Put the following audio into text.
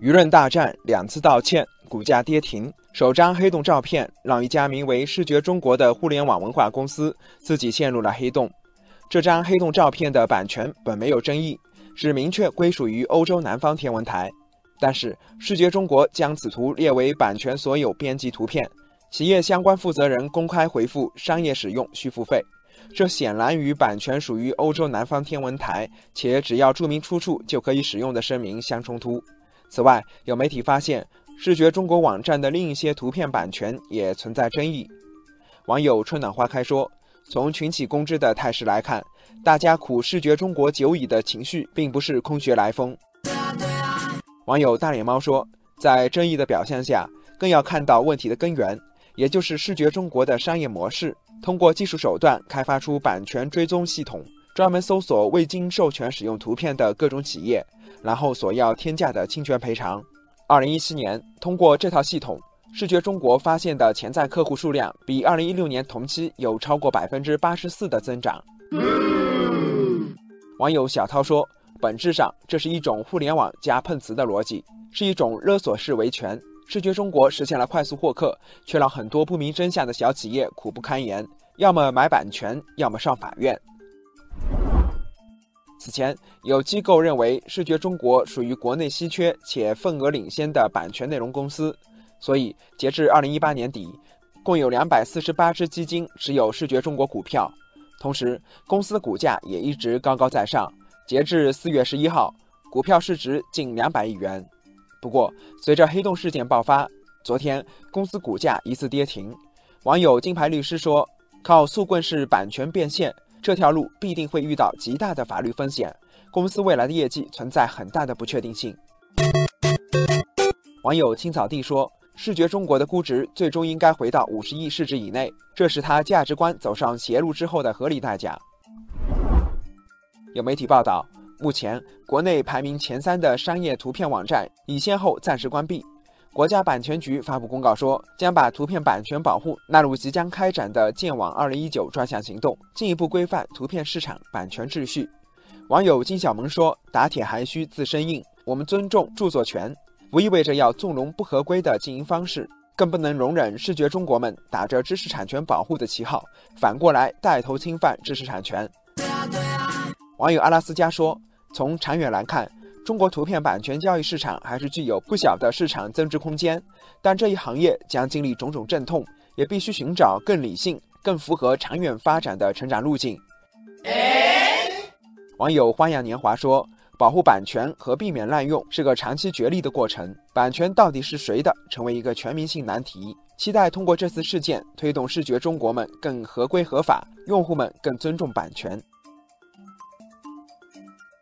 舆论大战，两次道歉，股价跌停。首张黑洞照片让一家名为“视觉中国”的互联网文化公司自己陷入了黑洞。这张黑洞照片的版权本没有争议，是明确归属于欧洲南方天文台。但是，视觉中国将此图列为版权所有编辑图片，企业相关负责人公开回复：商业使用需付费。这显然与版权属于欧洲南方天文台，且只要注明出处就可以使用的声明相冲突。此外，有媒体发现，视觉中国网站的另一些图片版权也存在争议。网友春暖花开说：“从群起攻之的态势来看，大家苦视觉中国久矣的情绪并不是空穴来风。”网友大脸猫说：“在争议的表象下，更要看到问题的根源，也就是视觉中国的商业模式。”通过技术手段开发出版权追踪系统，专门搜索未经授权使用图片的各种企业，然后索要天价的侵权赔偿。二零一七年，通过这套系统，视觉中国发现的潜在客户数量比二零一六年同期有超过百分之八十四的增长。网友小涛说：“本质上，这是一种互联网加碰瓷的逻辑，是一种勒索式维权。”视觉中国实现了快速获客，却让很多不明真相的小企业苦不堪言，要么买版权，要么上法院。此前，有机构认为视觉中国属于国内稀缺且份额领先的版权内容公司，所以截至二零一八年底，共有两百四十八只基金持有视觉中国股票，同时公司股价也一直高高在上，截至四月十一号，股票市值近两百亿元。不过，随着黑洞事件爆发，昨天公司股价一次跌停。网友金牌律师说：“靠速棍式版权变现这条路必定会遇到极大的法律风险，公司未来的业绩存在很大的不确定性。”网友青草地说：“视觉中国的估值最终应该回到五十亿市值以内，这是他价值观走上邪路之后的合理代价。”有媒体报道。目前，国内排名前三的商业图片网站已先后暂时关闭。国家版权局发布公告说，将把图片版权保护纳入即将开展的“建网二零一九”专项行动，进一步规范图片市场版权秩序。网友金小萌说：“打铁还需自身硬，我们尊重著作权，不意味着要纵容不合规的经营方式，更不能容忍视觉中国们打着知识产权保护的旗号，反过来带头侵犯知识产权。”网友阿拉斯加说。从长远来看，中国图片版权交易市场还是具有不小的市场增值空间，但这一行业将经历种种阵痛，也必须寻找更理性、更符合长远发展的成长路径。网友花样年华说：“保护版权和避免滥用是个长期角力的过程，版权到底是谁的，成为一个全民性难题。期待通过这次事件，推动视觉中国们更合规合法，用户们更尊重版权。”